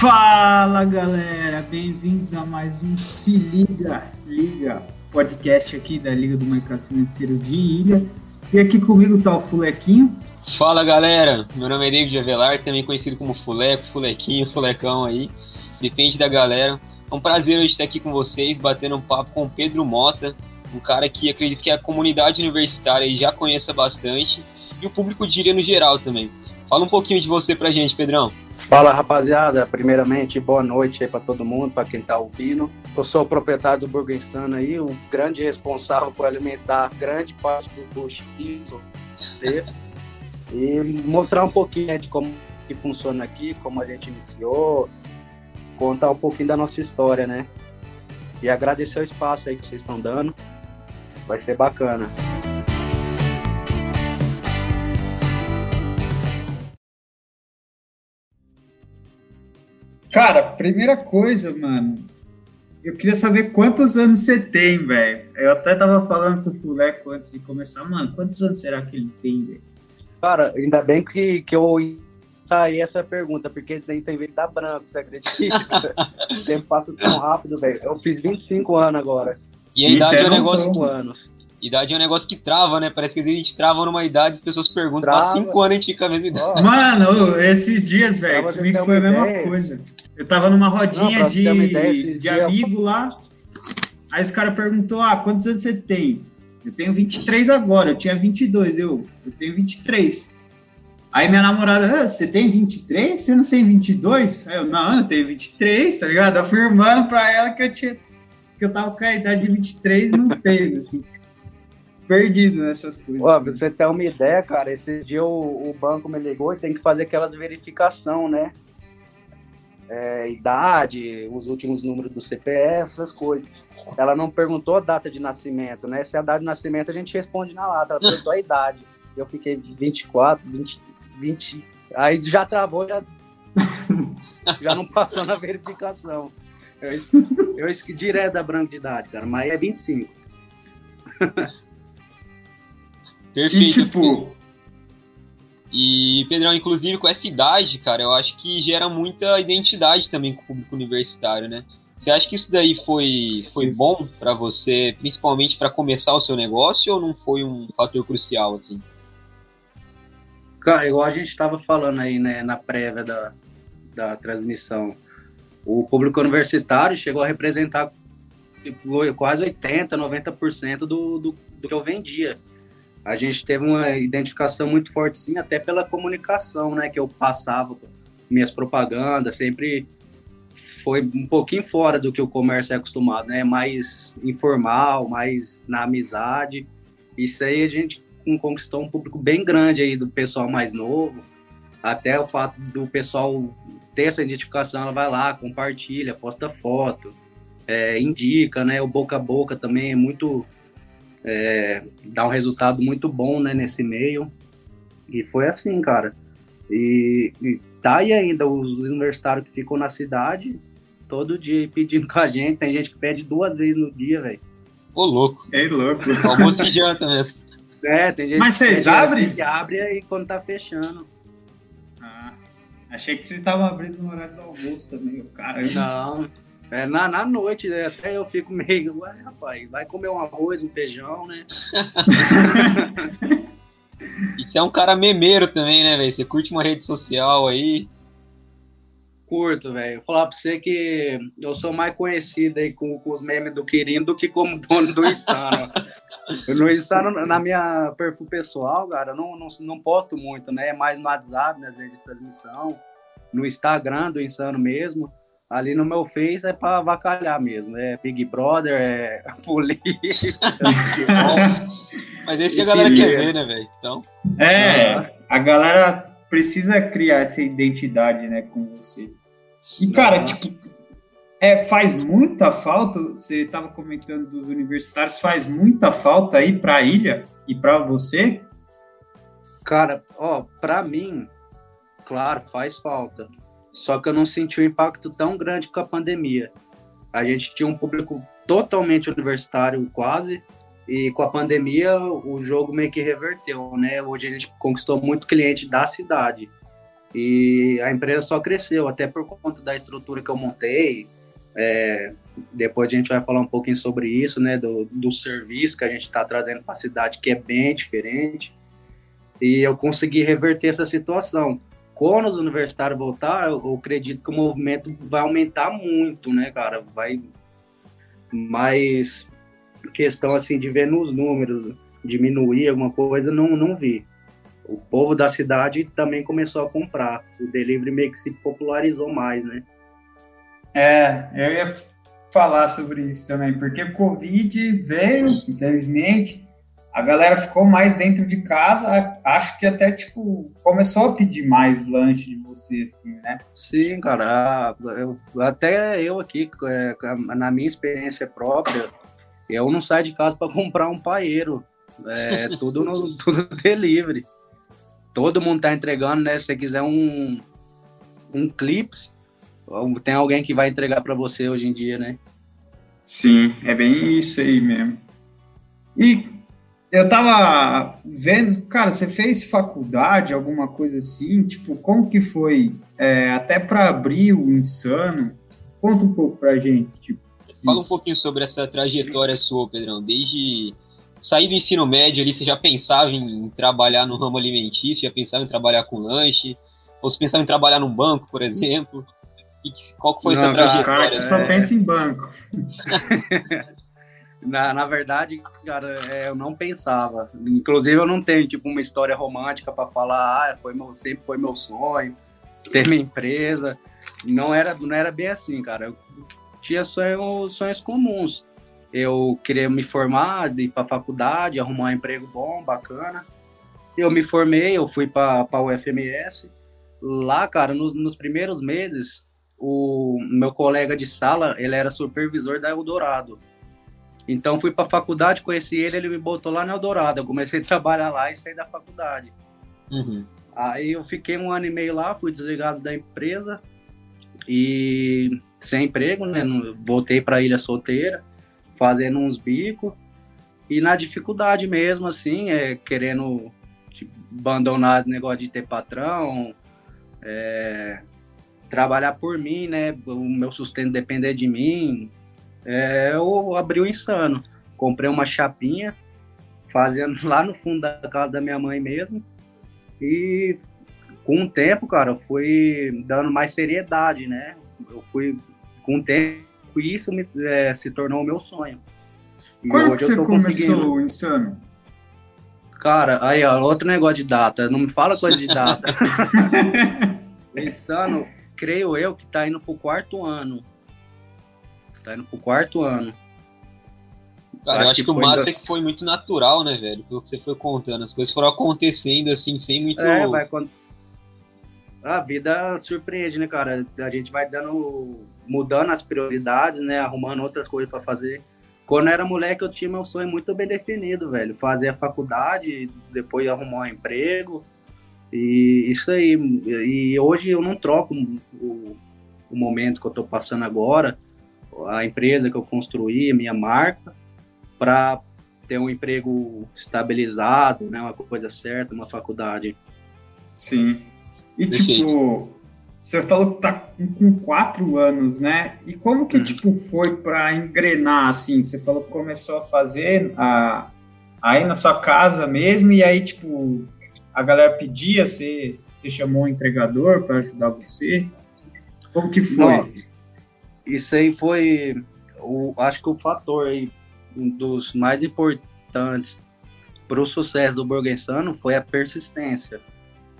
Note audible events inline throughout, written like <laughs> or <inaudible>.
Fala galera, bem-vindos a mais um Se Liga, Liga, podcast aqui da Liga do Mercado Financeiro de Ilha. E aqui comigo tá o Fulequinho. Fala galera, meu nome é David Avelar, também conhecido como Fuleco, Fulequinho, Fulecão aí, depende da galera. É um prazer hoje estar aqui com vocês, batendo um papo com o Pedro Mota, um cara que acredito que a comunidade universitária já conheça bastante e o público diria no geral também. Fala um pouquinho de você pra gente, Pedrão. Fala rapaziada, primeiramente boa noite aí para todo mundo, para quem tá ouvindo. Eu sou o proprietário do Burgenstano aí, um grande responsável por alimentar grande parte do bucho e mostrar um pouquinho de como que funciona aqui, como a gente iniciou, contar um pouquinho da nossa história, né? E agradecer o espaço aí que vocês estão dando. Vai ser bacana. Cara, primeira coisa, mano. Eu queria saber quantos anos você tem, velho. Eu até tava falando com o Fuleco antes de começar. Mano, quantos anos será que ele tem, velho? Cara, ainda bem que, que eu saí essa pergunta, porque tem, tem vez da branco, você acredita? <laughs> o tempo passa tão rápido, velho. Eu fiz 25 anos agora. E a idade é um negócio. Anos. Idade é um negócio que trava, né? Parece que a gente trava numa idade, as pessoas perguntam, há cinco anos a gente fica a mesma idade. Mano, esses dias, velho, comigo foi a mesma ideia. coisa. Eu tava numa rodinha Não, de, ideia, de amigo lá, aí os caras perguntou, ah, quantos anos você tem? Eu tenho 23 agora, eu tinha 22, eu, eu tenho 23. Aí minha namorada, ah, você tem 23? Você não tem 22? Aí eu, não, eu tenho 23, tá ligado? Afirmando pra ela que eu tinha que eu tava com a idade de 23 não tenho, assim perdido nessas coisas. Ó, pra você ter uma ideia, cara, esse dia o, o, banco me ligou e tem que fazer aquelas verificação, né? É, idade, os últimos números do CPF, essas coisas. Ela não perguntou a data de nascimento, né? Se é a data de nascimento, a gente responde na lata. Ela perguntou a <laughs> idade. Eu fiquei de 24, 20, 20. Aí já travou, já, <laughs> já não passou na verificação. Eu, eu, eu direto da branca de idade, cara, mas é 25. <laughs> Perfeito. E tipo. E, Pedrão, inclusive com essa idade, cara, eu acho que gera muita identidade também com o público universitário, né? Você acha que isso daí foi, foi bom para você, principalmente para começar o seu negócio, ou não foi um fator crucial, assim? Cara, igual a gente estava falando aí, né, na prévia da, da transmissão, o público universitário chegou a representar tipo, quase 80%, 90% do, do, do que eu vendia a gente teve uma identificação muito forte, sim, até pela comunicação, né, que eu passava minhas propagandas, sempre foi um pouquinho fora do que o comércio é acostumado, né, mais informal, mais na amizade. Isso aí a gente conquistou um público bem grande aí do pessoal mais novo, até o fato do pessoal ter essa identificação, ela vai lá, compartilha, posta foto, é, indica, né, o boca a boca também é muito é, dá um resultado muito bom né, nesse meio. E foi assim, cara. E, e tá aí ainda os universitários que ficam na cidade, todo dia pedindo com a gente. Tem gente que pede duas vezes no dia, velho. Ô, louco. É louco. Almoço e janta mesmo. É, tem gente Mas vocês abrem? Assim, que abre aí quando tá fechando. Ah, achei que vocês estavam abrindo no horário do almoço também, cara. Não, é, na, na noite, né, até eu fico meio, ué, rapaz, vai comer um arroz, um feijão, né? <laughs> e você é um cara memeiro também, né, velho? Você curte uma rede social aí? Curto, velho. Falar pra você que eu sou mais conhecido aí com, com os memes do Quirino do que como dono do Insano. <laughs> no Insano, na minha perfil pessoal, cara, eu não, não, não posto muito, né? É mais no WhatsApp, nas redes de transmissão, no Instagram do Insano mesmo. Ali no meu Face é para avacalhar mesmo. É Big Brother, é <laughs> política. Mas é isso que a galera quer ver, né, velho? Então. É, a galera precisa criar essa identidade, né, com você. E, cara, tipo, é, faz muita falta, você estava comentando dos universitários, faz muita falta aí para a ilha e para você? Cara, ó, para mim, claro, faz falta. Só que eu não senti um impacto tão grande com a pandemia. A gente tinha um público totalmente universitário, quase, e com a pandemia o jogo meio que reverteu, né? Hoje a gente conquistou muito cliente da cidade. E a empresa só cresceu, até por conta da estrutura que eu montei. É, depois a gente vai falar um pouquinho sobre isso, né? Do, do serviço que a gente está trazendo para a cidade, que é bem diferente. E eu consegui reverter essa situação. Quando os universitários voltar, eu, eu acredito que o movimento vai aumentar muito, né, cara? Vai. Mas questão assim de ver nos números diminuir alguma coisa, não, não vi o povo da cidade também começou a comprar. O delivery meio que se popularizou mais, né? É, eu ia falar sobre isso também, porque o Covid veio, infelizmente, a galera ficou mais dentro de casa, acho que até, tipo, começou a pedir mais lanche de você, assim, né? Sim, cara, eu, até eu aqui, é, na minha experiência própria, eu não saio de casa para <laughs> comprar um paeiro, é tudo no <laughs> tudo delivery todo mundo tá entregando, né? Se você quiser um, um clips, tem alguém que vai entregar para você hoje em dia, né? Sim, é bem isso aí mesmo. E eu tava vendo, cara, você fez faculdade, alguma coisa assim? Tipo, como que foi? É, até para abrir o Insano? Conta um pouco pra gente, tipo. Fala isso. um pouquinho sobre essa trajetória sua, Pedrão. Desde sair do ensino médio ali, você já pensava em trabalhar no ramo alimentício, já pensava em trabalhar com lanche, ou você pensava em trabalhar num banco, por exemplo? E qual que foi Não, essa trajetória? Cara, que só é... pensa em banco. <laughs> na, na verdade, cara, é, eu não pensava. Inclusive, eu não tenho tipo uma história romântica para falar, ah, foi meu, sempre foi meu sonho ter minha empresa. Não era, não era bem assim, cara. Eu tinha sonhos, sonhos comuns eu queria me formar, ir para faculdade, arrumar um emprego bom, bacana. Eu me formei, eu fui para o UFMS. Lá, cara, nos, nos, primeiros meses, o meu colega de sala, ele era supervisor da Eldorado. Então fui para a faculdade, conheci ele, ele me botou lá na Eldorado. Eu comecei a <laughs> trabalhar lá e saí da faculdade. Uhum. Aí eu fiquei um ano e meio lá, fui desligado da empresa e sem emprego, né? Voltei para Ilha Solteira fazendo uns bicos e na dificuldade mesmo, assim, é, querendo tipo, abandonar o negócio de ter patrão, é, trabalhar por mim, né? O meu sustento depender de mim. É, eu abri o insano. Comprei uma chapinha, fazendo <laughs> lá no fundo da casa da minha mãe mesmo. E com o tempo, cara, eu fui dando mais seriedade, né? Eu fui, com o tempo, isso me, é, se tornou o meu sonho. E Quando que você começou o Insano? Cara, aí, ó, outro negócio de data. Não me fala coisa de data. <laughs> o Insano, creio eu que tá indo pro quarto ano. Tá indo pro quarto ano. Cara, acho eu acho que, que o massa é que foi muito natural, né, velho? Pelo que você foi contando. As coisas foram acontecendo assim, sem muito. É, vai. Quando... A vida surpreende, né, cara? A gente vai dando mudando as prioridades, né? Arrumando outras coisas para fazer. Quando eu era moleque, eu tinha meu sonho muito bem definido, velho. Fazer a faculdade, depois arrumar um emprego. E isso aí. E hoje eu não troco o, o momento que eu tô passando agora, a empresa que eu construí, a minha marca, para ter um emprego estabilizado, né? Uma coisa certa, uma faculdade. Sim. E, tipo, você falou que tá com quatro anos, né? E como que, uhum. tipo, foi para engrenar, assim? Você falou que começou a fazer a, aí na sua casa mesmo, e aí, tipo, a galera pedia, você, você chamou um entregador para ajudar você? Como que foi? Não, isso aí foi, o, acho que o fator aí, um dos mais importantes para o sucesso do Burguensano foi a persistência.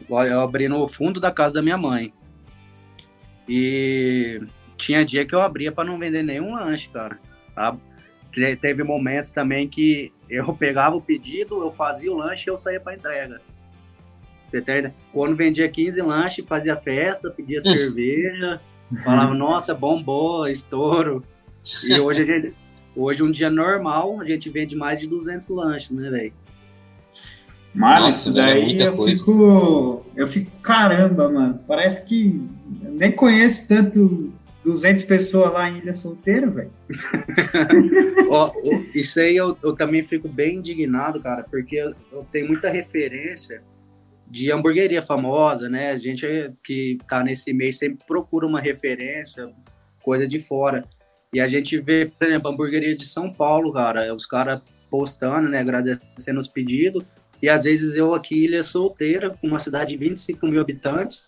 Eu abri no fundo da casa da minha mãe. E tinha dia que eu abria para não vender nenhum lanche, cara. Teve momentos também que eu <laughs> pegava o pedido, eu fazia o lanche e eu saía para entrega. Você quando vendia 15 lanches, fazia festa, pedia cerveja, falava, nossa, bombou, estouro. E hoje, a gente, hoje, um dia normal, a gente vende mais de 200 lanches, né, velho? Mano, Nossa, isso daí é eu coisa. fico. Eu fico, caramba, mano. Parece que nem conheço tanto 200 pessoas lá em Ilha Solteira, velho. <laughs> isso aí eu, eu, também fico bem indignado, cara, porque eu, eu, tenho muita referência de hamburgueria famosa, né? A gente que tá nesse meio sempre procura uma referência, coisa de fora. E a gente vê, por exemplo, a hamburgueria de São Paulo, cara, os caras postando, né, agradecendo os pedidos. E às vezes eu aqui, Ilha Solteira, uma cidade de 25 mil habitantes,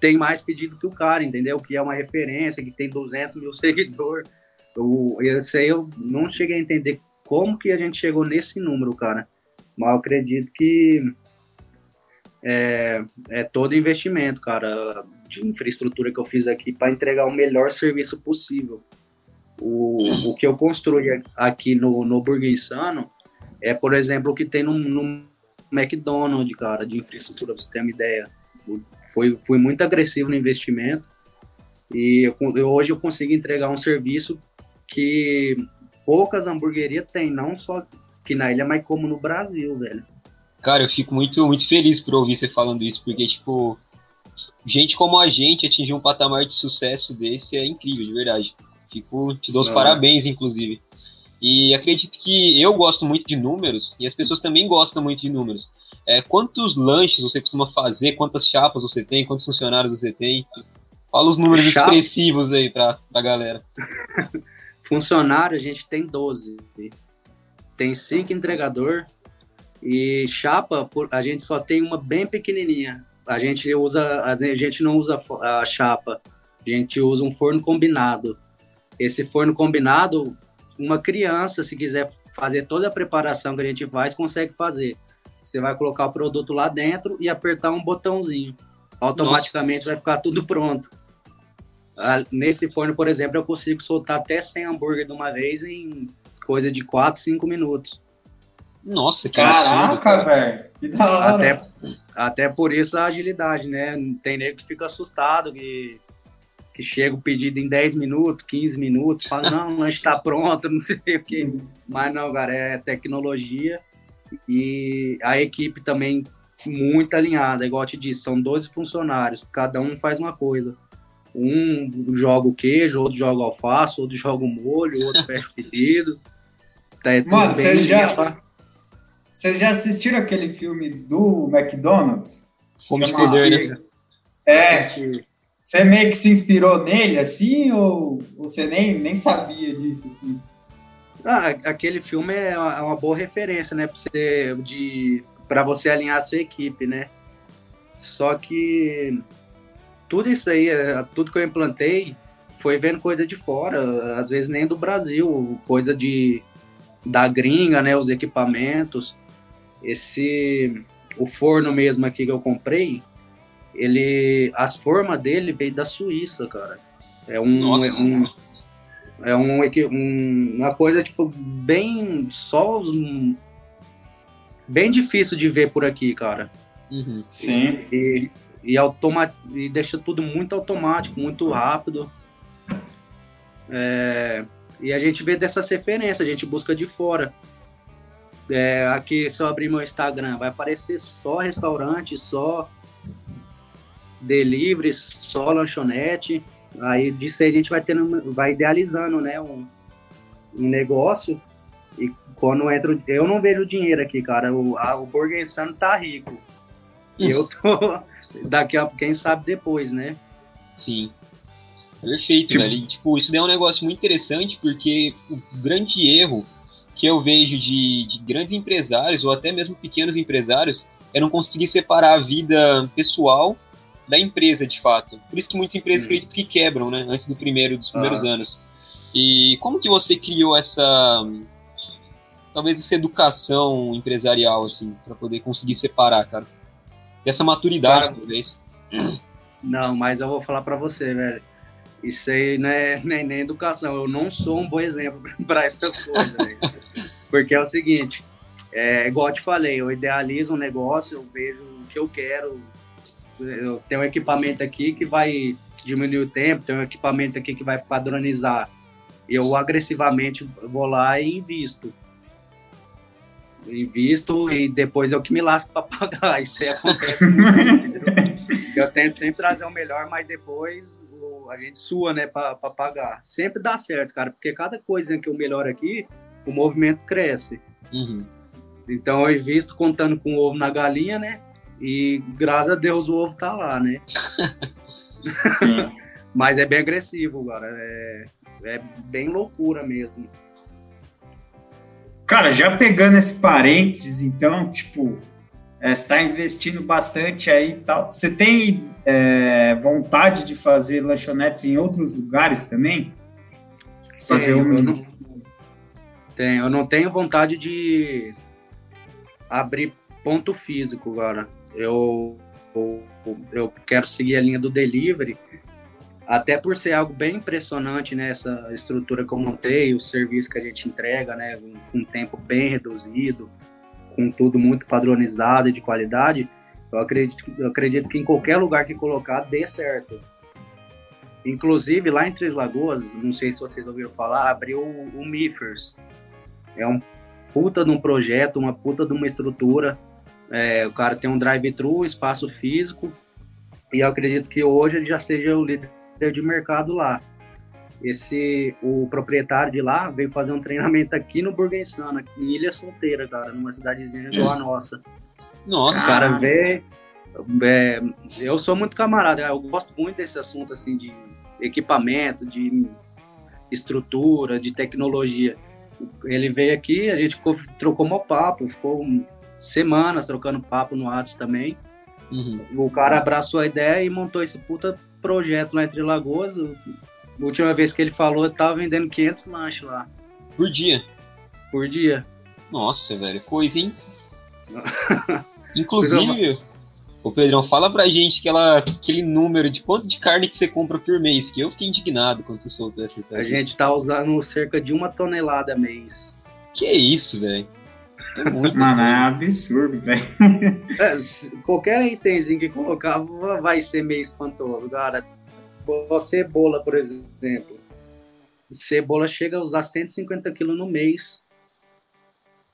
tem mais pedido que o cara, entendeu? Que é uma referência, que tem 200 mil <laughs> seguidores. Eu, esse aí eu não cheguei a entender como que a gente chegou nesse número, cara. Mas eu acredito que é, é todo investimento, cara, de infraestrutura que eu fiz aqui para entregar o melhor serviço possível. O, o que eu construí aqui no, no Burger Insano é, por exemplo, o que tem no, no McDonald's, cara, de infraestrutura, pra você ter uma ideia. Foi, fui muito agressivo no investimento e eu, eu, hoje eu consigo entregar um serviço que poucas hamburguerias têm, não só aqui na ilha, mas como no Brasil, velho. Cara, eu fico muito, muito feliz por ouvir você falando isso, porque, tipo, gente como a gente atingir um patamar de sucesso desse é incrível, de verdade. Fico, te dou os é. parabéns, inclusive. E acredito que eu gosto muito de números e as pessoas também gostam muito de números. É, quantos lanches você costuma fazer? Quantas chapas você tem? Quantos funcionários você tem? Fala os números Chapa. expressivos aí pra, pra galera. <laughs> Funcionário, a gente tem 12. Tem cinco entregador e chapa, a gente só tem uma bem pequenininha. A gente usa, a gente não usa a chapa, a gente usa um forno combinado. Esse forno combinado, uma criança, se quiser fazer toda a preparação que a gente faz, consegue fazer. Você vai colocar o produto lá dentro e apertar um botãozinho. Automaticamente Nossa. vai ficar tudo pronto. Ah, nesse forno, por exemplo, eu consigo soltar até 100 hambúrguer de uma vez em coisa de 4, 5 minutos. Nossa, que Caraca, velho. Que da hora. Até, até por isso a agilidade, né? Tem nego que fica assustado, que que chega o pedido em 10 minutos, 15 minutos, fala, não, não está pronto, <laughs> não sei o quê. Mas não, cara, é tecnologia e a equipe também muito alinhada, igual eu te disse, são 12 funcionários, cada um faz uma coisa. Um joga o queijo, outro joga o alface, outro joga o molho, outro <laughs> fecha o pedido. Tá, é Mano, vocês já, vocês já assistiram aquele filme do McDonald's? Fome de poder, né? É, você meio que se inspirou nele, assim, ou você nem, nem sabia disso, assim? Ah, aquele filme é uma boa referência, né, para você, de, você alinhar a sua equipe, né? Só que tudo isso aí, é, tudo que eu implantei, foi vendo coisa de fora, às vezes nem do Brasil, coisa de da gringa, né, os equipamentos. Esse o forno mesmo aqui que eu comprei, ele as formas dele veio da Suíça, cara. É um, Nossa. é um é um, um, uma coisa tipo bem só os, bem difícil de ver por aqui, cara. Uhum. Sim. E, e, automa e deixa tudo muito automático, muito rápido. É, e a gente vê dessa referência, a gente busca de fora. É, aqui, se eu abrir meu Instagram, vai aparecer só restaurante, só delivery, só lanchonete. Aí disso aí a gente vai tendo, vai idealizando, né, um, um negócio. E quando entra, eu não vejo dinheiro aqui, cara. O, a, o Burger Insano tá rico. E eu tô <laughs> daqui a quem sabe depois, né? Sim. Perfeito, tipo... velho. E, tipo, isso daí é um negócio muito interessante porque o grande erro que eu vejo de, de grandes empresários ou até mesmo pequenos empresários é não conseguir separar a vida pessoal da empresa, de fato. Por isso que muitas empresas hum. acredito que quebram, né? Antes do primeiro, dos primeiros ah. anos. E como que você criou essa talvez essa educação empresarial assim para poder conseguir separar, cara? Dessa maturidade, cara, talvez. <clears throat> Não, mas eu vou falar para você, velho. Isso aí não é <laughs> nem, nem educação. Eu não sou um bom exemplo <laughs> para essas coisas. Porque é o seguinte, é igual eu te falei, eu idealizo um negócio, eu vejo o que eu quero, eu tenho um equipamento aqui que vai diminuir o tempo, tem um equipamento aqui que vai padronizar. Eu agressivamente vou lá e invisto. Invisto e depois eu que me lasco para <laughs> pagar. Isso aí acontece muito, Eu tento sempre trazer o melhor, mas depois a gente sua, né, para pagar. Sempre dá certo, cara, porque cada coisa que eu melhoro aqui, o movimento cresce. Uhum. Então eu invisto contando com o ovo na galinha, né? E graças a Deus o ovo tá lá, né? <laughs> Mas é bem agressivo, cara. É, é bem loucura mesmo. Cara, já pegando esse parênteses, então, tipo, é, está investindo bastante aí e tal. Você tem é, vontade de fazer lanchonetes em outros lugares também? Fazer um... eu não, tenho, eu não tenho vontade de abrir ponto físico, cara. Eu, eu, eu quero seguir a linha do delivery, até por ser algo bem impressionante nessa né, estrutura que eu montei, o serviço que a gente entrega, né, com um tempo bem reduzido, com tudo muito padronizado e de qualidade, eu acredito, eu acredito que em qualquer lugar que colocar dê certo. Inclusive, lá em Três Lagoas, não sei se vocês ouviram falar, abriu o, Mifers. É um puta de um projeto, uma puta de uma estrutura. É, o cara tem um drive-thru, espaço físico, e eu acredito que hoje ele já seja o líder de mercado lá. Esse, o proprietário de lá veio fazer um treinamento aqui no Burguensana, em Ilha Solteira, cara, numa cidadezinha igual a nossa. Nossa. O cara vê. É, eu sou muito camarada, eu gosto muito desse assunto assim de equipamento, de estrutura, de tecnologia. Ele veio aqui, a gente ficou, trocou um papo, ficou semanas trocando papo no Atos também. Uhum. O cara abraçou a ideia e montou esse puta projeto lá entre Lagoas. A última vez que ele falou, eu tava vendendo 500 lanches lá. Por dia? Por dia. Nossa, velho, coisa, hein? <laughs> Inclusive, o Pedrão, fala pra gente aquela, aquele número de quanto de carne que você compra por mês, que eu fiquei indignado quando você soltou essa história. A gente tá usando cerca de uma tonelada mês. Que isso, velho? É muito Mano, é absurdo, velho. É, qualquer itemzinho que colocar vai ser meio espantoso, cara. Cebola, por exemplo. Cebola chega a usar 150 quilos no mês.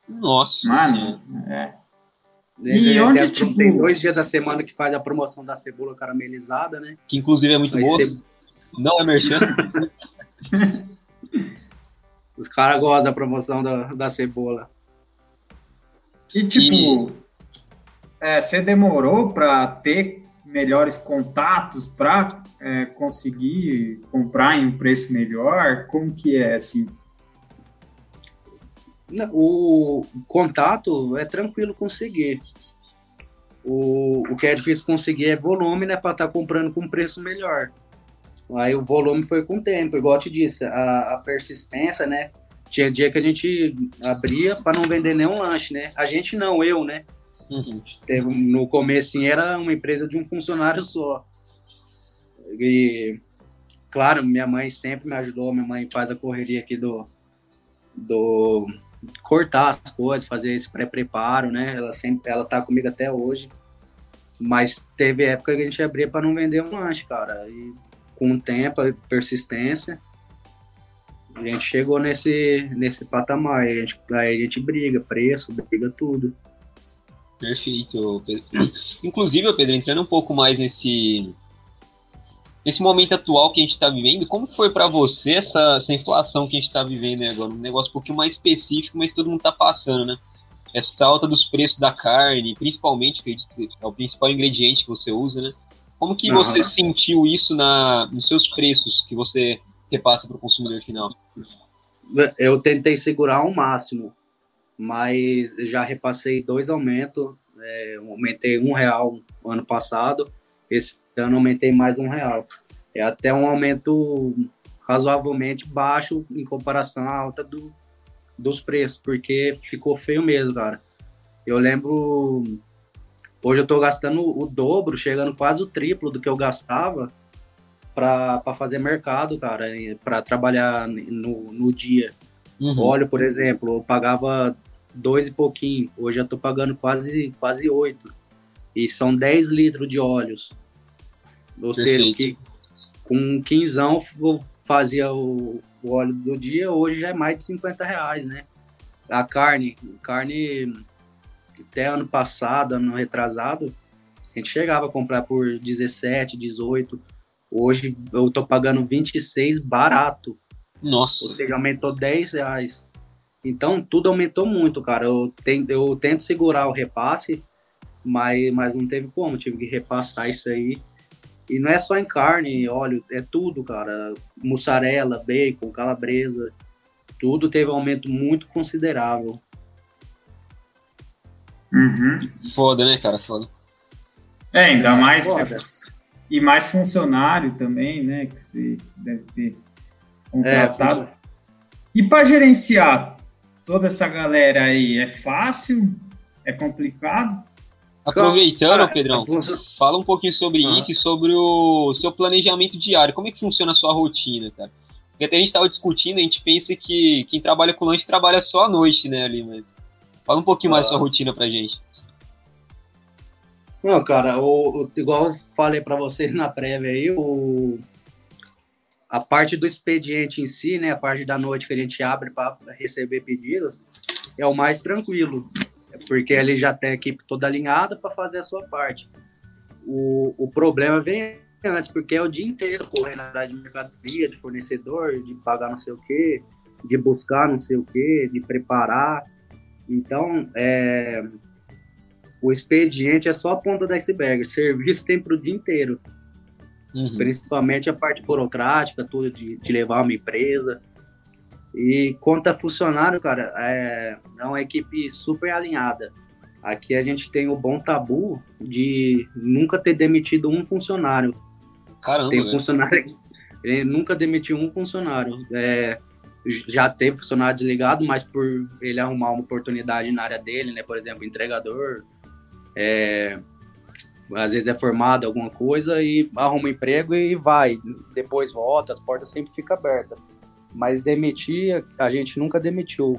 Nossa. Mano, é. E onde, tem, tipo... tem dois dias da semana que faz a promoção da cebola caramelizada, né? Que inclusive é muito Vai boa. Não é merchan. <laughs> Os caras gostam da promoção da, da cebola. E tipo, e... É, você demorou para ter melhores contatos para é, conseguir comprar em um preço melhor? Como que é assim? O contato é tranquilo conseguir. O, o que é difícil conseguir é volume, né? Para estar tá comprando com preço melhor. Aí o volume foi com o tempo, igual eu te disse, a, a persistência, né? Tinha dia que a gente abria para não vender nenhum lanche, né? A gente não, eu, né? Uhum. No começo era uma empresa de um funcionário só. E, claro, minha mãe sempre me ajudou. Minha mãe faz a correria aqui do, do cortar as coisas, fazer esse pré-preparo, né? Ela sempre, ela tá comigo até hoje. Mas teve época que a gente abria para não vender um lanche, cara. E com tempo, persistência, a gente chegou nesse, nesse patamar. Aí a, gente, aí a gente briga, preço, briga tudo. Perfeito, Pedro. Inclusive, Pedro, entrando um pouco mais nesse nesse momento atual que a gente está vivendo, como foi para você essa, essa inflação que a gente está vivendo agora? Um negócio um pouquinho mais específico, mas todo mundo está passando, né? Essa alta dos preços da carne, principalmente, que é o principal ingrediente que você usa, né? Como que uhum. você sentiu isso na, nos seus preços que você repassa para o consumidor final? Eu tentei segurar ao máximo, mas já repassei dois aumentos. É, aumentei um real no ano passado, esse ano aumentei mais um real. É até um aumento razoavelmente baixo em comparação à alta do, dos preços, porque ficou feio mesmo, cara. Eu lembro. Hoje eu tô gastando o dobro, chegando quase o triplo do que eu gastava para fazer mercado, cara, para trabalhar no, no dia. Uhum. Óleo, por exemplo, eu pagava dois e pouquinho, hoje eu tô pagando quase, quase oito. E são 10 litros de óleos. Ou Perfeito. seja, que com quinzão eu fazia o, o, óleo do dia, hoje já é mais de 50 reais, né? A carne, carne até ano passado, ano retrasado, a gente chegava a comprar por 17, 18. Hoje eu tô pagando 26 barato. Nossa. Ou seja, aumentou 10 reais. Então tudo aumentou muito, cara. Eu tento, eu tento segurar o repasse mas, mas não teve como, tive que repassar isso aí. E não é só em carne, óleo, é tudo, cara. Mussarela, bacon, calabresa, tudo teve um aumento muito considerável. Uhum. Foda, né, cara? Foda. É, ainda é, mais. Foda. E mais funcionário também, né? Que você deve ter contratado. É, e para gerenciar toda essa galera aí, é fácil? É complicado? Aproveitando, Cara, Pedrão, fala um pouquinho sobre ah. isso e sobre o seu planejamento diário. Como é que funciona a sua rotina, cara? Porque até a gente estava discutindo, a gente pensa que quem trabalha com lanche trabalha só à noite, né, ali, mas fala um pouquinho ah. mais sua rotina pra gente. Não, cara, o, o igual eu falei para vocês na prévia aí, o, a parte do expediente em si, né, a parte da noite que a gente abre para receber pedidos, é o mais tranquilo porque ele já tem a equipe toda alinhada para fazer a sua parte. O, o problema vem antes, porque é o dia inteiro correndo atrás de mercadoria, de fornecedor, de pagar não sei o quê, de buscar não sei o quê, de preparar. Então, é, o expediente é só a ponta do iceberg. Serviço tem para o dia inteiro. Uhum. Principalmente a parte burocrática, tudo de, de levar uma empresa. E quanto a funcionário, cara, é, é uma equipe super alinhada. Aqui a gente tem o bom tabu de nunca ter demitido um funcionário. Caramba. Tem funcionário. Ele nunca demitiu um funcionário. É, já teve funcionário desligado, mas por ele arrumar uma oportunidade na área dele, né? Por exemplo, entregador. É, às vezes é formado alguma coisa e arruma um emprego e vai. Depois volta, as portas sempre ficam abertas mas demitir, a gente nunca demitiu.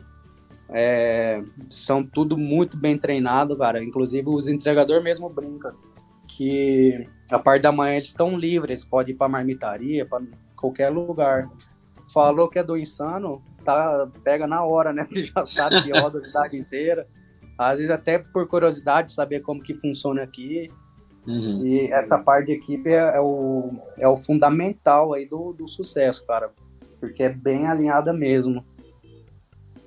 É, são tudo muito bem treinado, cara. Inclusive os entregadores mesmo brincam que a parte da manhã eles estão livres, pode ir para marmitaria, para qualquer lugar. Falou que é do insano, tá, pega na hora, né? <laughs> Já sabe que roda a cidade inteira. Às vezes até por curiosidade saber como que funciona aqui. Uhum. E essa parte de equipe é, é, o, é o fundamental aí do, do sucesso, cara porque é bem alinhada mesmo.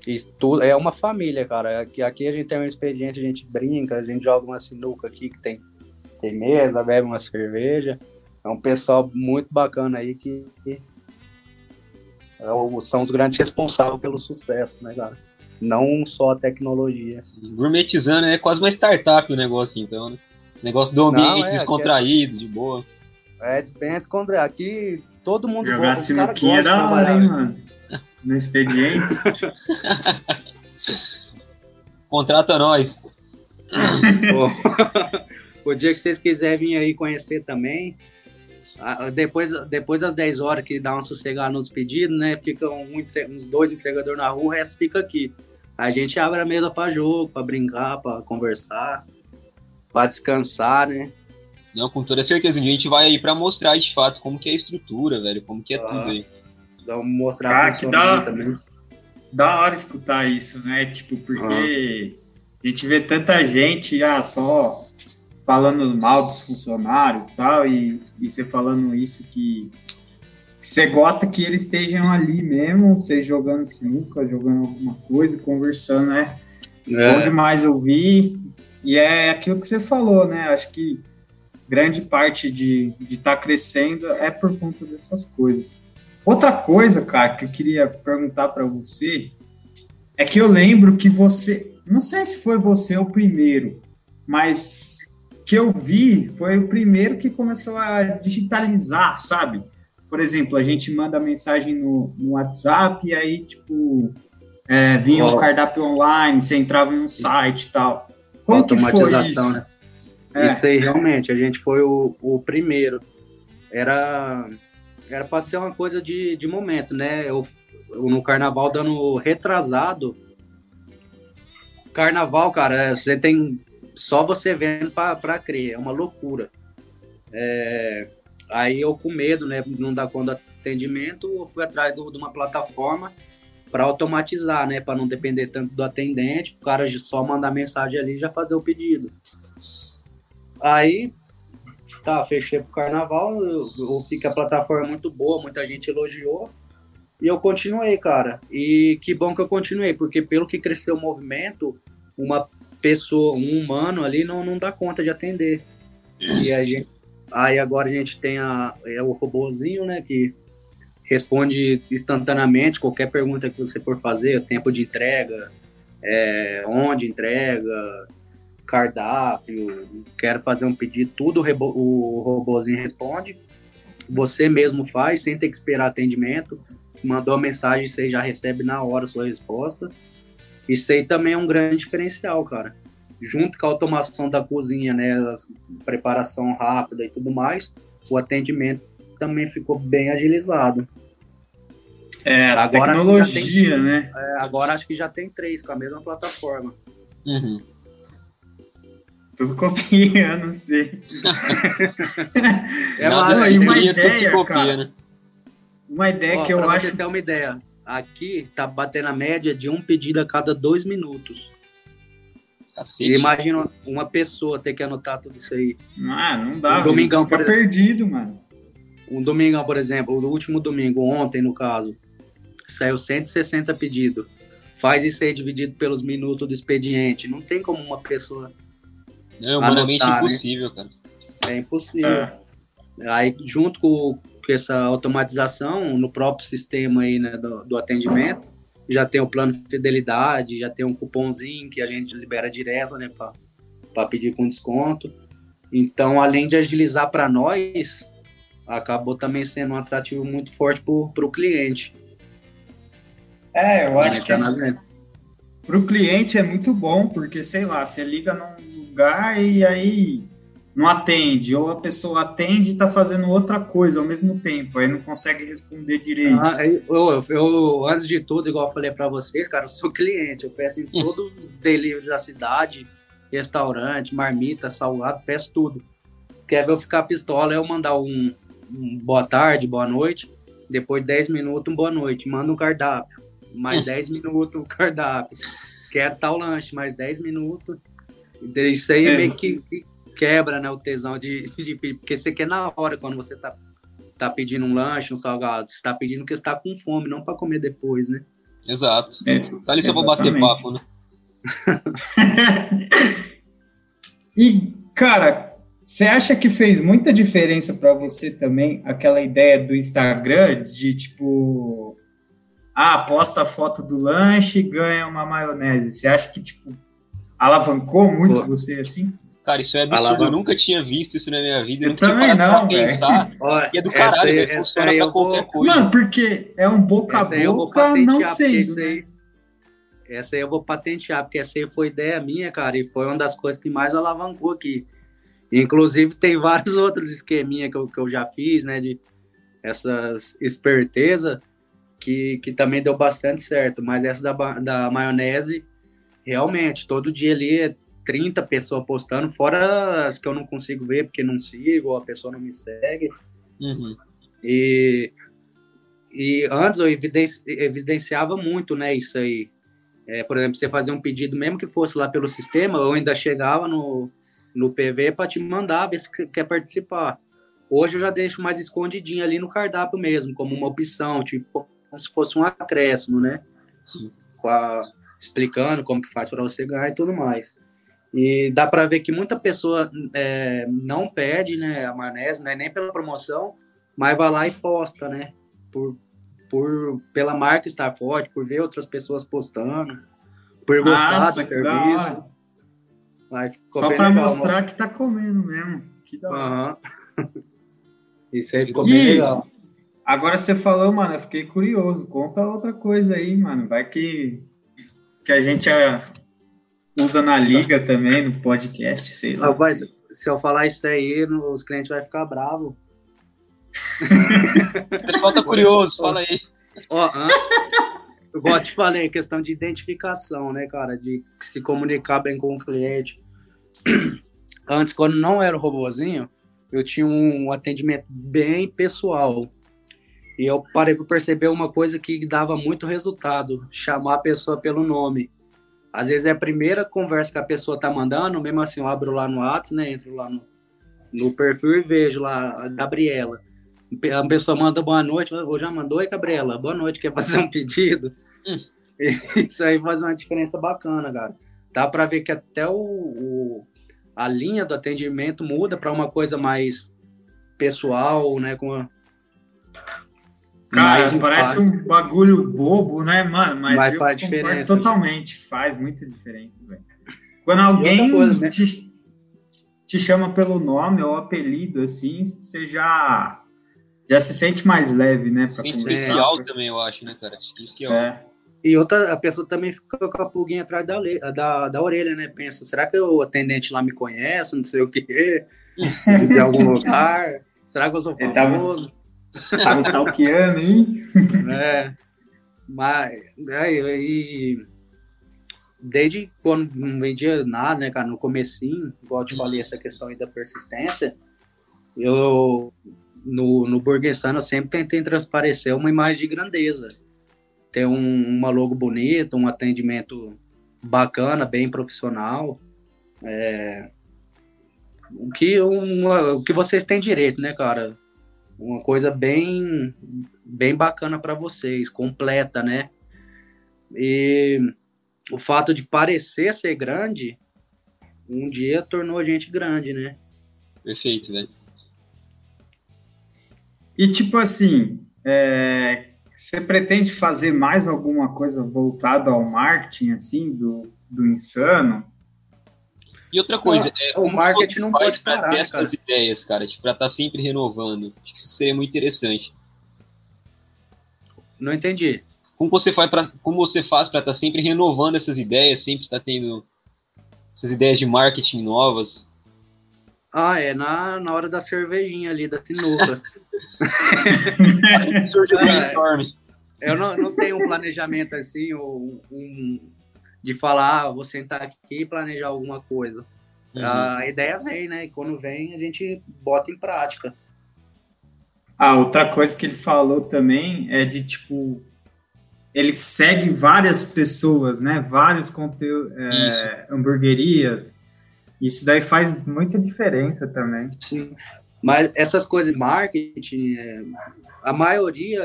E tudo, é uma família, cara. Aqui, aqui a gente tem um expediente, a gente brinca, a gente joga uma sinuca aqui que tem, tem mesa, bebe uma cerveja. É um pessoal muito bacana aí que, que é são os grandes responsáveis pelo sucesso, né, cara? Não só a tecnologia. Sim, gourmetizando é quase uma startup o negócio, então, né? Negócio do ambiente Não, é, descontraído, é... de boa. É, bem descontraído. Aqui Todo mundo Jogar gosta. sinuquinha é da hora, hein, mano? No expediente. <laughs> Contrata nós. <laughs> o dia que vocês quiserem vir aí conhecer também, depois, depois das 10 horas que dá uma sossegada nos pedidos, né? Fica um, uns dois entregadores na rua, o resto fica aqui. A gente abre a mesa para jogo, para brincar, para conversar, para descansar, né? Não, com toda certeza. Um dia a gente vai aí pra mostrar de fato como que é a estrutura, velho, como que é ah, tudo aí. Dá mostrar Cara, que dá, também. Da hora escutar isso, né? Tipo, porque ah. a gente vê tanta gente ah, só falando mal dos funcionários e tal, e, e você falando isso que, que você gosta que eles estejam ali mesmo, vocês jogando sinuca, jogando alguma coisa, conversando, né? É. Bom demais ouvir. E é aquilo que você falou, né? Acho que grande parte de estar tá crescendo é por conta dessas coisas. Outra coisa, cara, que eu queria perguntar para você é que eu lembro que você, não sei se foi você o primeiro, mas que eu vi foi o primeiro que começou a digitalizar, sabe? Por exemplo, a gente manda mensagem no, no WhatsApp e aí, tipo, é, vinha o oh. cardápio online, você entrava em um site e tal. Como isso? Né? É. Isso aí, realmente, a gente foi o, o primeiro. Era era para ser uma coisa de, de momento, né? Eu, eu, no carnaval dando retrasado. Carnaval, cara, você tem só você vendo para crer, é uma loucura. É, aí eu com medo, né, não dar conta do atendimento, eu fui atrás do, de uma plataforma para automatizar, né, para não depender tanto do atendente, o cara só mandar mensagem ali e já fazer o pedido. Aí, tá, fechei pro carnaval, eu, vi que a plataforma é muito boa, muita gente elogiou. E eu continuei, cara. E que bom que eu continuei, porque pelo que cresceu o movimento, uma pessoa, um humano ali não, não dá conta de atender. E a gente, aí agora a gente tem a, é o robozinho, né, que responde instantaneamente qualquer pergunta que você for fazer, tempo de entrega, é, onde entrega, cardápio, quero fazer um pedido, tudo o robozinho responde. Você mesmo faz, sem ter que esperar atendimento. Mandou a mensagem, você já recebe na hora a sua resposta. Isso aí também é um grande diferencial, cara. Junto com a automação da cozinha, né, a preparação rápida e tudo mais, o atendimento também ficou bem agilizado. É, agora tecnologia, tem, né? É, agora acho que já tem três com a mesma plataforma. Uhum. Tudo copiando, <laughs> sei. <laughs> é Nada uma, uma ideia, copia, cara. Né? Uma ideia Ó, que eu acho. Você ter uma ideia, aqui tá batendo a média de um pedido a cada dois minutos. Cacete. Imagina uma pessoa ter que anotar tudo isso aí. Ah, não dá. Um domingão, por exemplo, perdido, mano. Um domingão, por exemplo, o último domingo, ontem no caso, saiu 160 pedidos. Faz isso aí dividido pelos minutos do expediente. Não tem como uma pessoa é humanamente anotar, né? impossível, né? cara. É impossível. É. Aí, junto com, com, essa automatização no próprio sistema aí, né, do, do, atendimento, já tem o plano de fidelidade, já tem um cupomzinho que a gente libera direto, né, para pedir com desconto. Então, além de agilizar para nós, acabou também sendo um atrativo muito forte para o cliente. É, eu acho que é, para o cliente é muito bom, porque, sei lá, você liga num lugar e aí não atende, ou a pessoa atende e está fazendo outra coisa ao mesmo tempo, aí não consegue responder direito. Ah, eu, eu, antes de tudo, igual eu falei para vocês, cara, eu sou cliente, eu peço em todos os deliveries da cidade, restaurante, marmita, salgado, peço tudo. Se quer ver eu ficar pistola, eu mandar um, um boa tarde, boa noite, depois de 10 minutos, um boa noite, manda um cardápio, mais 10 minutos, um <laughs> cardápio. Quero tal lanche, mais 10 minutos, isso aí é. meio que, quebra né, o tesão de, de, Porque você quer na hora, quando você tá, tá pedindo um lanche, um salgado. Você tá pedindo que você tá com fome, não para comer depois, né? Exato. É, tá ali se eu vou bater papo, né? <laughs> e, cara, você acha que fez muita diferença para você também aquela ideia do Instagram de tipo. Ah, posta a foto do lanche e ganha uma maionese. Você acha que, tipo, alavancou muito Pô. você assim? Cara, isso é absurdo. Alavan... Eu nunca tinha visto isso na minha vida. Eu, eu também não, pensar. <laughs> e é do caralho, aí, né? Funciona pra qualquer vou... coisa. Mano, porque é um boca a boca não sendo, né? Essa aí eu vou patentear, porque essa aí foi ideia minha, cara, e foi uma das coisas que mais alavancou aqui. Inclusive, tem vários <laughs> outros esqueminha que eu, que eu já fiz, né, de essas esperteza, que, que também deu bastante certo. Mas essa da, da maionese, realmente, todo dia ali 30 pessoas postando, fora as que eu não consigo ver porque não sigo, ou a pessoa não me segue. Uhum. E, e antes eu evidenci, evidenciava muito, né, isso aí. É, por exemplo, você fazer um pedido, mesmo que fosse lá pelo sistema, eu ainda chegava no, no PV para te mandar, ver se você quer participar. Hoje eu já deixo mais escondidinho ali no cardápio mesmo, como uma opção, tipo, como se fosse um acréscimo, né? Sim. Com a, explicando como que faz para você ganhar e tudo mais. E dá para ver que muita pessoa é, não pede né, a maionese, né, nem pela promoção, mas vai lá e posta, né? Por, por, pela marca estar forte, por ver outras pessoas postando, por gostar Nossa, do serviço. Só para mostrar que tá comendo mesmo. Que da hora. Uhum. <laughs> Isso aí ficou e, bem legal. Agora você falou, mano, eu fiquei curioso. Conta outra coisa aí, mano. Vai que que a gente é, usa na liga também, no podcast, sei lá. Rapaz, se eu falar isso aí, os clientes vão ficar bravos. o pessoal tá curioso, fala aí. Ó, igual eu te falei, questão de identificação, né, cara? De se comunicar bem com o cliente. Antes, quando não era o robozinho, eu tinha um atendimento bem pessoal. E eu parei para perceber uma coisa que dava muito resultado: chamar a pessoa pelo nome. Às vezes é a primeira conversa que a pessoa tá mandando, mesmo assim eu abro lá no WhatsApp, né? Entro lá no, no perfil e vejo lá a Gabriela. A pessoa manda boa noite, eu já mandou, oi Gabriela, boa noite, quer fazer um pedido? Hum. <laughs> Isso aí faz uma diferença bacana, cara. dá para ver que até o, o, a linha do atendimento muda para uma coisa mais pessoal, né? Com a, Cara, parece um bagulho bobo, né, mano? Mas, mas faz diferença. Totalmente, faz muita diferença, velho. Quando alguém coisa, né? te, te chama pelo nome ou apelido, assim, você já, já se sente mais leve, né? Pra especial também, eu acho, né, cara? Acho que isso que é. é. E outra, a pessoa também fica com a pulguinha atrás da, da, da orelha, né? Pensa, será que o atendente lá me conhece? Não sei o quê. <laughs> de algum lugar. Será que eu sou famoso? <laughs> Tava stalkeando, hein? <laughs> É. Mas, aí, aí desde quando não vendia nada, né, cara, no comecinho, igual eu te falei, essa questão aí da persistência, eu, no, no Burger eu sempre tentei transparecer uma imagem de grandeza. Ter um, uma logo bonita, um atendimento bacana, bem profissional. É, o, que, uma, o que vocês têm direito, né, cara? Uma coisa bem, bem bacana para vocês, completa, né? E o fato de parecer ser grande, um dia tornou a gente grande, né? Perfeito, velho. E tipo assim, é, você pretende fazer mais alguma coisa voltada ao marketing, assim, do, do insano? E outra coisa, é, o marketing não pode parar, ter essas ideias, cara, tipo, para estar tá sempre renovando. Acho que isso seria muito interessante. Não entendi. Como você faz para como você faz para estar tá sempre renovando essas ideias, sempre estar tá tendo essas ideias de marketing novas? Ah, é na, na hora da cervejinha ali, da tinuca. <laughs> Surge o é. brainstorm. Eu não, não tenho um planejamento assim, um, um de falar, ah, vou sentar aqui e planejar alguma coisa. Uhum. A ideia vem, né? E quando vem, a gente bota em prática. Ah, outra coisa que ele falou também é de, tipo, ele segue várias pessoas, né? Vários conteúdos, é, hamburguerias. Isso daí faz muita diferença também. Sim. Mas essas coisas de marketing, é, a maioria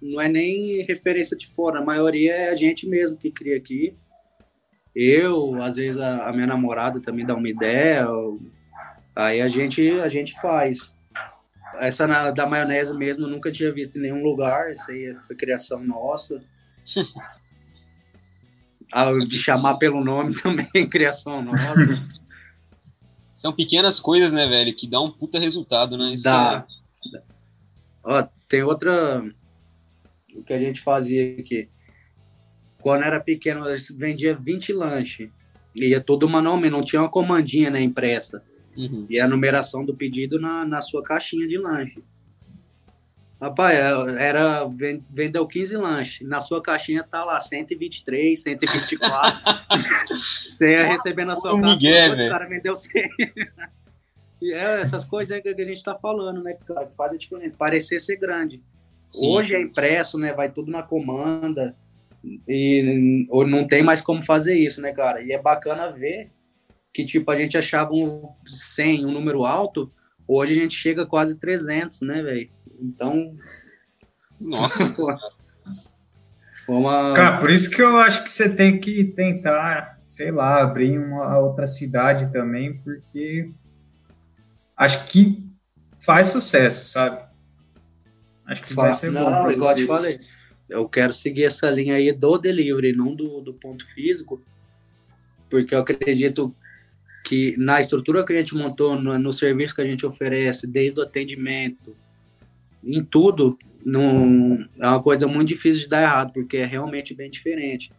não é nem referência de fora, a maioria é a gente mesmo que cria aqui. Eu, às vezes a, a minha namorada também dá uma ideia, aí a gente a gente faz. Essa na, da maionese mesmo eu nunca tinha visto em nenhum lugar, isso aí foi criação nossa. <laughs> de chamar pelo nome <laughs> também, criação nova. São pequenas coisas, né, velho, que dá um puta resultado, né? Isso dá. É... Ó, tem outra. O que a gente fazia aqui. Quando era pequeno, a gente vendia 20 lanches. Ia todo manualmente, não tinha uma comandinha né, impressa. Uhum. E a numeração do pedido na, na sua caixinha de lanche. Rapaz, é, era vendeu 15 lanches. Na sua caixinha tá lá 123, 124. Você ia receber na sua casa, o cara vendeu 100. <laughs> e é, essas coisas que a gente tá falando, né, cara, que faz a diferença. Parecer ser grande. Sim. Hoje é impresso, né? Vai tudo na comanda. E ou não tem mais como fazer isso, né, cara? E é bacana ver que, tipo, a gente achava um 100, um número alto, hoje a gente chega a quase 300, né, velho? Então. Nossa. <laughs> Foi uma... Cara, por isso que eu acho que você tem que tentar, sei lá, abrir uma outra cidade também, porque acho que faz sucesso, sabe? Acho que vai ser não, bom. Igual eu te falei, eu quero seguir essa linha aí do delivery, não do, do ponto físico, porque eu acredito que na estrutura que a gente montou, no, no serviço que a gente oferece, desde o atendimento, em tudo, não, é uma coisa muito difícil de dar errado, porque é realmente bem diferente.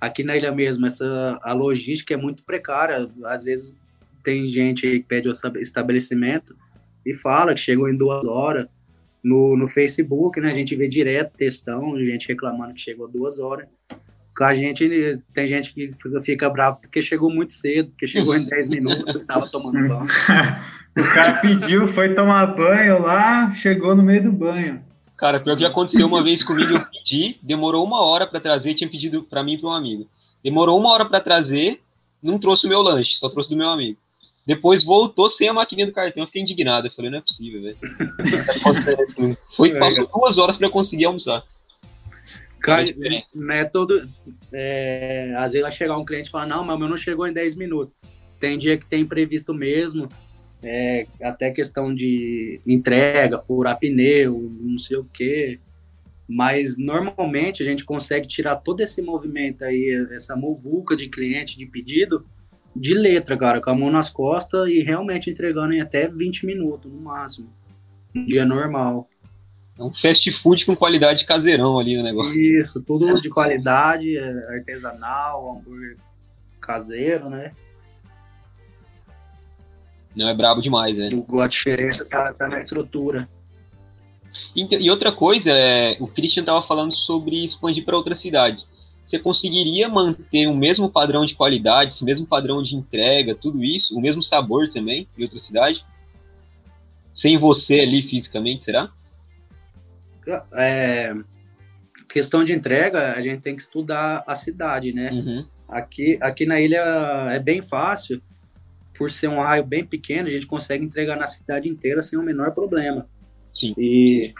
Aqui na ilha mesmo, essa, a logística é muito precária. Às vezes tem gente que pede o estabelecimento e fala que chegou em duas horas. No, no Facebook, né, a gente vê direto textão, gente reclamando que chegou duas horas. Com a gente, tem gente que fica, fica bravo porque chegou muito cedo, porque chegou em <laughs> 10 minutos, estava tomando banho. <laughs> O cara pediu, foi tomar banho lá, chegou no meio do banho. Cara, pior que aconteceu uma vez comigo, eu pedi, demorou uma hora para trazer, tinha pedido para mim e para um amigo. Demorou uma hora para trazer, não trouxe o meu lanche, só trouxe do meu amigo. Depois voltou sem a maquininha do cartão, eu fiquei indignado. Eu falei, não é possível, velho. Foi, passou duas horas para conseguir almoçar. Cara, não é todo. É, às vezes vai chegar um cliente e falar, não, mas o meu não chegou em 10 minutos. Tem dia que tem previsto mesmo, é, até questão de entrega, furar pneu, não sei o quê. Mas normalmente a gente consegue tirar todo esse movimento aí, essa movuca de cliente, de pedido, de letra, cara, com a mão nas costas e realmente entregando em até 20 minutos no máximo. Um dia normal. É um fast food com qualidade caseirão ali no negócio. Isso, tudo de qualidade, é artesanal, hambúrguer caseiro, né? Não, é brabo demais, né? A diferença tá, tá na estrutura. E, outra coisa, é, o Christian estava falando sobre expandir para outras cidades. Você conseguiria manter o mesmo padrão de qualidade, esse mesmo padrão de entrega, tudo isso, o mesmo sabor também em outra cidade? Sem você ali fisicamente, será? É, questão de entrega, a gente tem que estudar a cidade, né? Uhum. Aqui, aqui na ilha é bem fácil, por ser um raio bem pequeno, a gente consegue entregar na cidade inteira sem o menor problema. Sim. E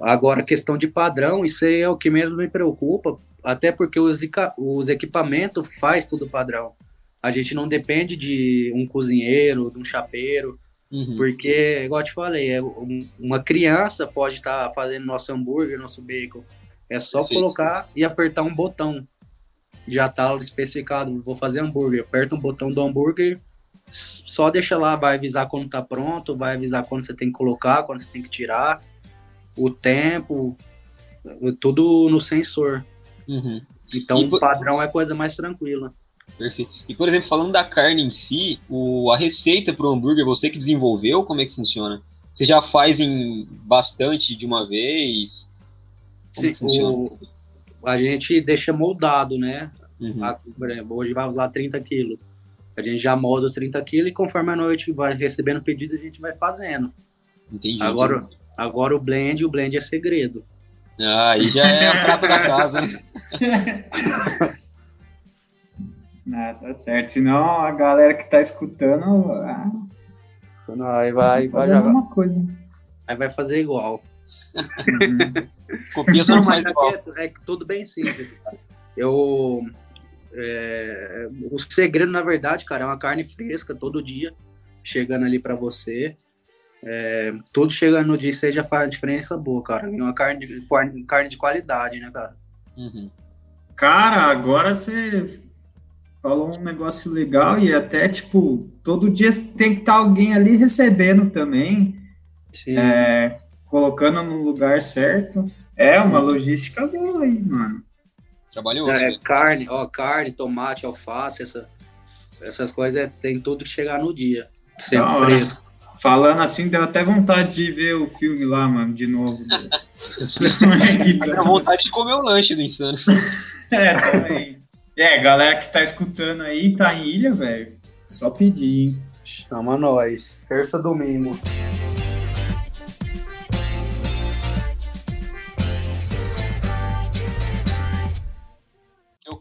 agora, questão de padrão, isso aí é o que mesmo me preocupa, até porque os, os equipamentos faz tudo padrão. A gente não depende de um cozinheiro, de um chapeiro, uhum. porque, igual eu te falei, é uma criança pode estar tá fazendo nosso hambúrguer, nosso bacon. É só Perfeito. colocar e apertar um botão. Já está especificado, vou fazer hambúrguer. Aperta um botão do hambúrguer, só deixa lá, vai avisar quando tá pronto, vai avisar quando você tem que colocar, quando você tem que tirar, o tempo, tudo no sensor. Uhum. Então o padrão é coisa mais tranquila. Perfeito. E, por exemplo, falando da carne em si, o, a receita para o hambúrguer, você que desenvolveu, como é que funciona? Você já faz em bastante de uma vez? Como Sim, funciona? O, a gente deixa moldado, né? Uhum. A, hoje vai usar 30 quilos. A gente já molda os 30 quilos e conforme a noite vai recebendo pedido, a gente vai fazendo. Entendi. Agora, agora o blend, o blend é segredo. Ah, aí já é a prata da casa, né? <laughs> ah, tá certo. Senão a galera que tá escutando. Ah, Não, aí vai, vai, vai alguma coisa. Aí vai fazer igual. <laughs> Copia só mais igual. É, é tudo bem simples. Eu é, o segredo, na verdade, cara, é uma carne fresca todo dia, chegando ali para você. É, tudo chegando no dia você já faz a diferença boa, cara. É uma carne de, carne de qualidade, né, cara? Uhum. Cara, agora você falou um negócio legal e até, tipo, todo dia tem que estar tá alguém ali recebendo também, é, colocando no lugar certo. É uma logística boa aí, mano. Trabalhoso. É, né? carne, ó, carne, tomate, alface, essa, essas coisas é, tem tudo que chegar no dia. Sempre fresco. Falando assim, deu até vontade de ver o filme lá, mano, de novo. <laughs> Deu vontade de comer o lanche do Insano. <laughs> é, também. É, galera que tá escutando aí, tá em ilha, velho. Só pedir, hein? Chama nós. Terça, domingo.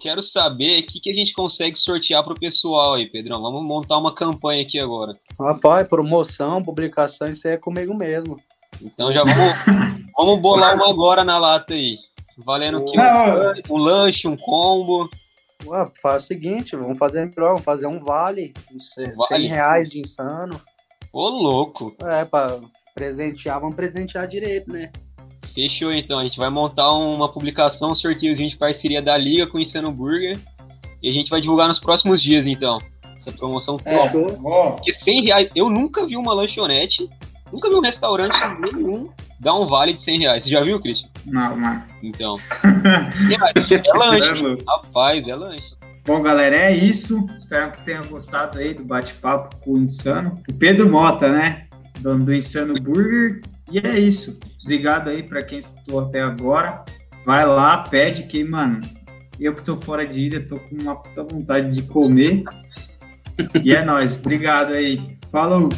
Quero saber o que, que a gente consegue sortear para o pessoal aí, Pedrão. Vamos montar uma campanha aqui agora. Rapaz, promoção, publicação, isso aí é comigo mesmo. Então já vamos, <laughs> vamos bolar uma agora na lata aí. Valendo aqui um, um, lanche, um combo. Ué, faz o seguinte, vamos fazer melhor, vamos fazer um vale, uns 100 vale. reais de insano. Ô, louco. É, para presentear, vamos presentear direito, né? Fechou então. A gente vai montar uma publicação, um sorteiozinho de parceria da Liga com o Insano Burger. E a gente vai divulgar nos próximos dias, então. Essa promoção é, top. Porque 100 reais, eu nunca vi uma lanchonete, nunca vi um restaurante nenhum dar um vale de 100 reais. Você já viu, Christian? Não, mano. Então. <laughs> é lanche. Rapaz, é lanche. Bom, galera, é isso. Espero que tenham gostado aí do bate-papo com o Insano. O Pedro Mota, né? Dono do Insano Burger. E é isso. Obrigado aí para quem escutou até agora. Vai lá, pede que, mano, eu que tô fora de ilha, tô com uma puta vontade de comer. e é nóis. Obrigado aí. Falou!